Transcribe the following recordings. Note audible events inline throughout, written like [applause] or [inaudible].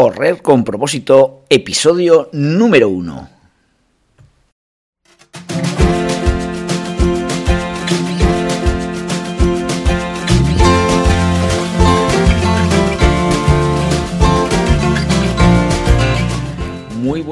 Correr con propósito, episodio número 1.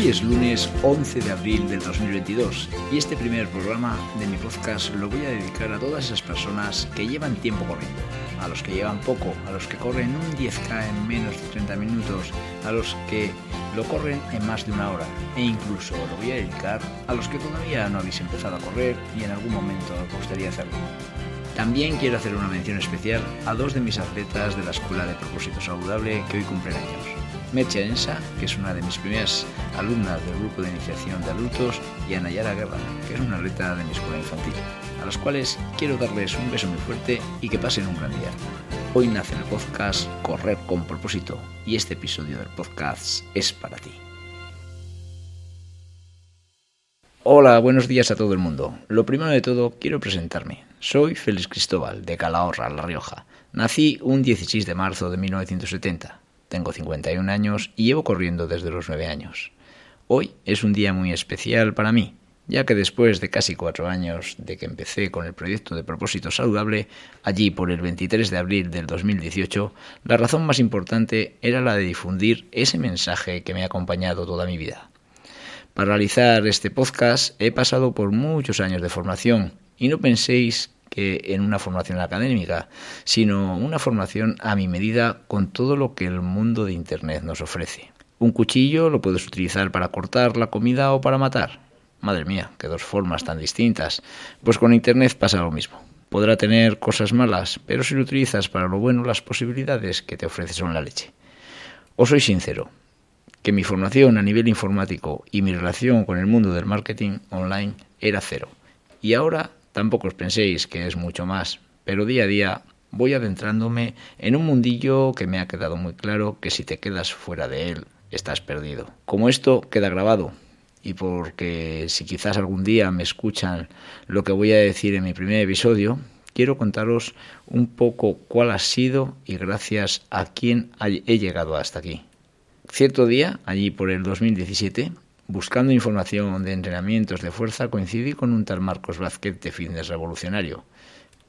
Hoy es lunes 11 de abril del 2022 y este primer programa de mi podcast lo voy a dedicar a todas esas personas que llevan tiempo corriendo, a los que llevan poco, a los que corren un 10K en menos de 30 minutos, a los que lo corren en más de una hora e incluso lo voy a dedicar a los que todavía no habéis empezado a correr y en algún momento os gustaría hacerlo. También quiero hacer una mención especial a dos de mis atletas de la Escuela de Propósito Saludable que hoy cumplen años. Meche Ensa, que es una de mis primeras alumnas del grupo de iniciación de adultos, y a Nayara Guerra, que es una atleta de mi escuela infantil, a las cuales quiero darles un beso muy fuerte y que pasen un gran día. Hoy nace el podcast Correr con propósito y este episodio del podcast es para ti. Hola, buenos días a todo el mundo. Lo primero de todo, quiero presentarme. Soy Félix Cristóbal, de Calahorra, La Rioja. Nací un 16 de marzo de 1970. Tengo 51 años y llevo corriendo desde los 9 años. Hoy es un día muy especial para mí, ya que después de casi cuatro años de que empecé con el proyecto de propósito saludable, allí por el 23 de abril del 2018, la razón más importante era la de difundir ese mensaje que me ha acompañado toda mi vida. Para realizar este podcast he pasado por muchos años de formación y no penséis que en una formación académica, sino una formación a mi medida con todo lo que el mundo de Internet nos ofrece. Un cuchillo lo puedes utilizar para cortar la comida o para matar. Madre mía, qué dos formas tan distintas. Pues con Internet pasa lo mismo. Podrá tener cosas malas, pero si lo utilizas para lo bueno, las posibilidades que te ofrece son la leche. Os soy sincero, que mi formación a nivel informático y mi relación con el mundo del marketing online era cero. Y ahora Tampoco os penséis que es mucho más, pero día a día voy adentrándome en un mundillo que me ha quedado muy claro que si te quedas fuera de él, estás perdido. Como esto queda grabado, y porque si quizás algún día me escuchan lo que voy a decir en mi primer episodio, quiero contaros un poco cuál ha sido y gracias a quién he llegado hasta aquí. Cierto día, allí por el 2017, Buscando información de entrenamientos de fuerza coincidí con un tal Marcos Vázquez de Fitness Revolucionario,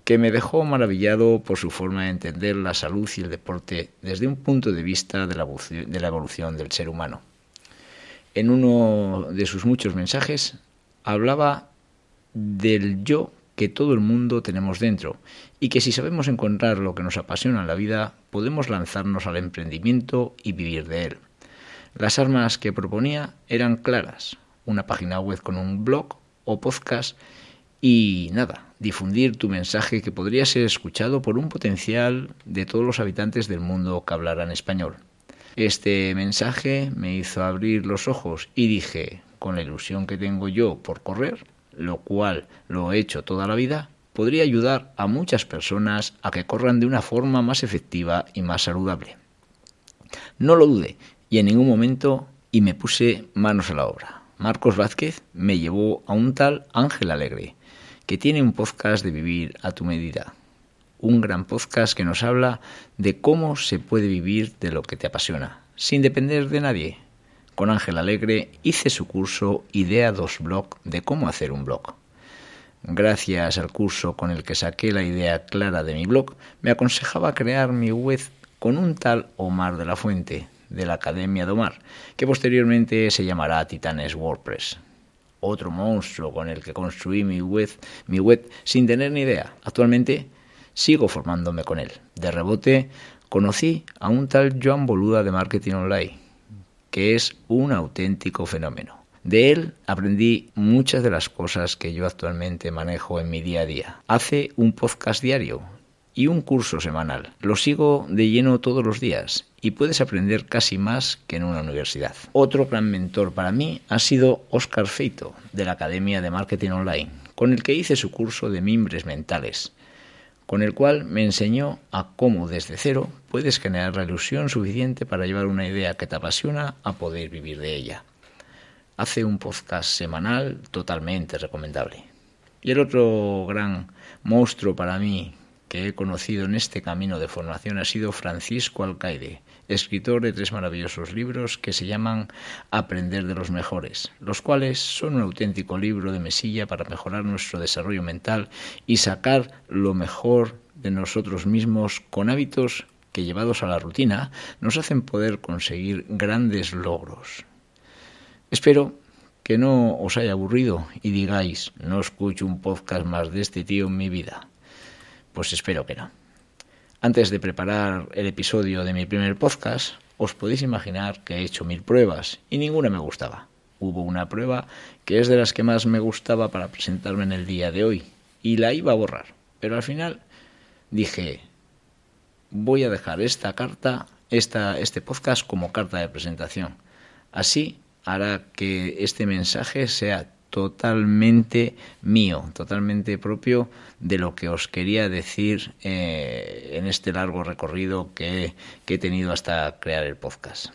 que me dejó maravillado por su forma de entender la salud y el deporte desde un punto de vista de la, de la evolución del ser humano. En uno de sus muchos mensajes hablaba del yo que todo el mundo tenemos dentro y que si sabemos encontrar lo que nos apasiona en la vida, podemos lanzarnos al emprendimiento y vivir de él. Las armas que proponía eran claras, una página web con un blog o podcast y nada, difundir tu mensaje que podría ser escuchado por un potencial de todos los habitantes del mundo que hablaran español. Este mensaje me hizo abrir los ojos y dije, con la ilusión que tengo yo por correr, lo cual lo he hecho toda la vida, podría ayudar a muchas personas a que corran de una forma más efectiva y más saludable. No lo dude, y en ningún momento y me puse manos a la obra. Marcos Vázquez me llevó a un tal Ángel Alegre, que tiene un podcast de vivir a tu medida. Un gran podcast que nos habla de cómo se puede vivir de lo que te apasiona, sin depender de nadie. Con Ángel Alegre hice su curso Idea 2 Blog de cómo hacer un blog. Gracias al curso con el que saqué la idea clara de mi blog, me aconsejaba crear mi web con un tal Omar de la Fuente, de la Academia de Omar, que posteriormente se llamará Titanes WordPress. Otro monstruo con el que construí mi web, mi web sin tener ni idea. Actualmente sigo formándome con él. De rebote conocí a un tal Joan Boluda de Marketing Online, que es un auténtico fenómeno. De él aprendí muchas de las cosas que yo actualmente manejo en mi día a día. Hace un podcast diario y un curso semanal. Lo sigo de lleno todos los días y puedes aprender casi más que en una universidad. Otro gran mentor para mí ha sido Oscar Feito, de la Academia de Marketing Online, con el que hice su curso de mimbres mentales, con el cual me enseñó a cómo desde cero puedes generar la ilusión suficiente para llevar una idea que te apasiona a poder vivir de ella. Hace un podcast semanal totalmente recomendable. Y el otro gran monstruo para mí que he conocido en este camino de formación ha sido Francisco Alcaide, escritor de tres maravillosos libros que se llaman Aprender de los Mejores, los cuales son un auténtico libro de mesilla para mejorar nuestro desarrollo mental y sacar lo mejor de nosotros mismos con hábitos que llevados a la rutina nos hacen poder conseguir grandes logros. Espero que no os haya aburrido y digáis, no escucho un podcast más de este tío en mi vida. Pues espero que no. Antes de preparar el episodio de mi primer podcast, os podéis imaginar que he hecho mil pruebas y ninguna me gustaba. Hubo una prueba que es de las que más me gustaba para presentarme en el día de hoy y la iba a borrar. Pero al final dije, voy a dejar esta carta, esta, este podcast como carta de presentación. Así hará que este mensaje sea totalmente mío, totalmente propio de lo que os quería decir eh, en este largo recorrido que, que he tenido hasta crear el podcast.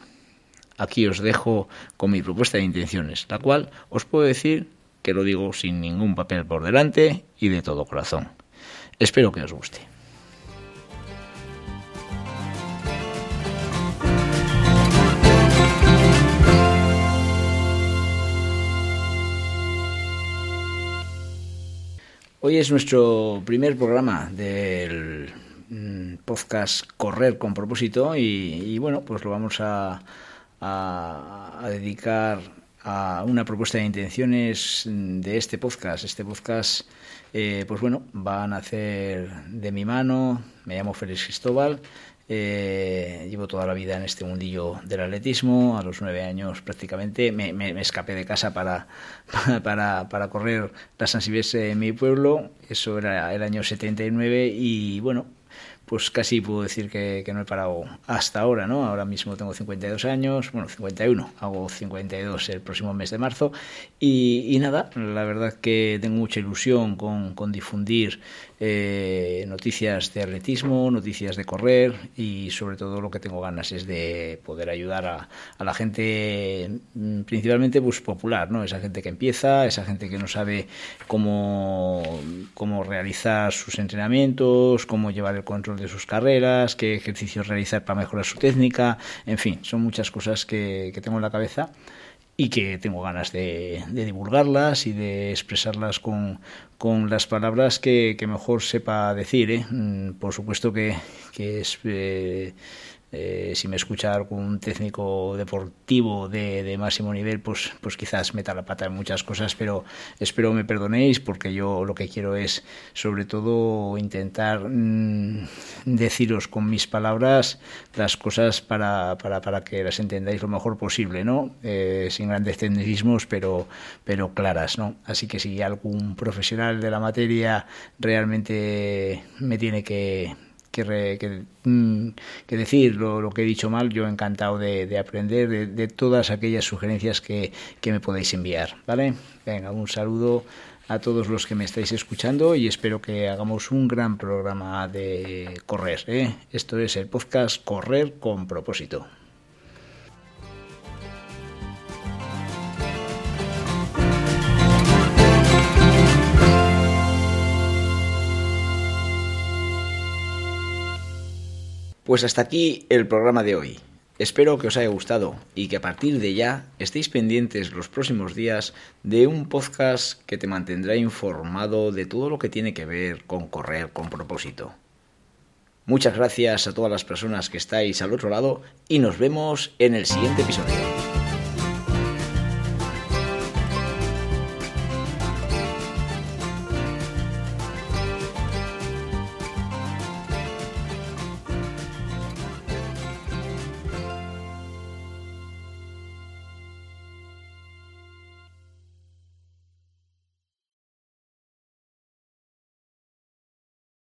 Aquí os dejo con mi propuesta de intenciones, la cual os puedo decir que lo digo sin ningún papel por delante y de todo corazón. Espero que os guste. Hoy es nuestro primer programa del mm, podcast Correr con propósito y, bueno, pues lo vamos a, dedicar a una propuesta de intenciones de este podcast. Este podcast, eh, pues bueno, va a nacer de mi mano, me llamo Félix Cristóbal, eh, llevo toda la vida en este mundillo del atletismo. A los nueve años prácticamente me, me, escapé de casa para, [laughs] para, para correr la San Silvestre en mi pueblo. Eso era el año 79 y bueno, pues casi puedo decir que, no he parado hasta ahora, ¿no? Ahora mismo tengo 52 años, bueno, 51, hago 52 el próximo mes de marzo y, nada, la verdad que tengo mucha ilusión con, con difundir eh, noticias de atletismo, noticias de correr y sobre todo lo que tengo ganas es de poder ayudar a, la gente mm, principalmente pues popular, ¿no? Esa gente que empieza, esa gente que no sabe cómo, cómo realizar sus entrenamientos, cómo llevar el control de sus carreras, qué ejercicios realizar para mejorar su técnica, en fin, son muchas cosas que, que tengo en la cabeza y que tengo ganas de, divulgarlas y de expresarlas con, con las palabras que, que, mejor sepa decir. ¿eh? Mm, por supuesto que, que es eh, eh, si me escucha algún técnico deportivo de, máximo nivel, pues, pues quizás meta la pata en muchas cosas, pero espero me perdonéis porque yo lo que quiero es sobre todo intentar mm, deciros con mis palabras las cosas para, para, para, que las entendáis lo mejor posible, ¿no? Eh, sin grandes tecnicismos, pero, pero claras, ¿no? Así que si algún profesional de la materia realmente me tiene que que, mm, que, decir lo, que he dicho mal, yo encantado de, aprender de, todas aquellas sugerencias que, que me podéis enviar. ¿Vale? Venga, un saludo a todos los que me estáis escuchando y espero que hagamos un gran programa de correr. ¿eh? Esto es el podcast Correr con propósito. Pues hasta aquí el programa de hoy. Espero que os haya gustado y que a partir de ya estéis pendientes los próximos días de un podcast que te mantendrá informado de todo lo que tiene que ver con correr con propósito. Muchas gracias a todas las personas que estáis al otro lado y nos vemos en el siguiente episodio.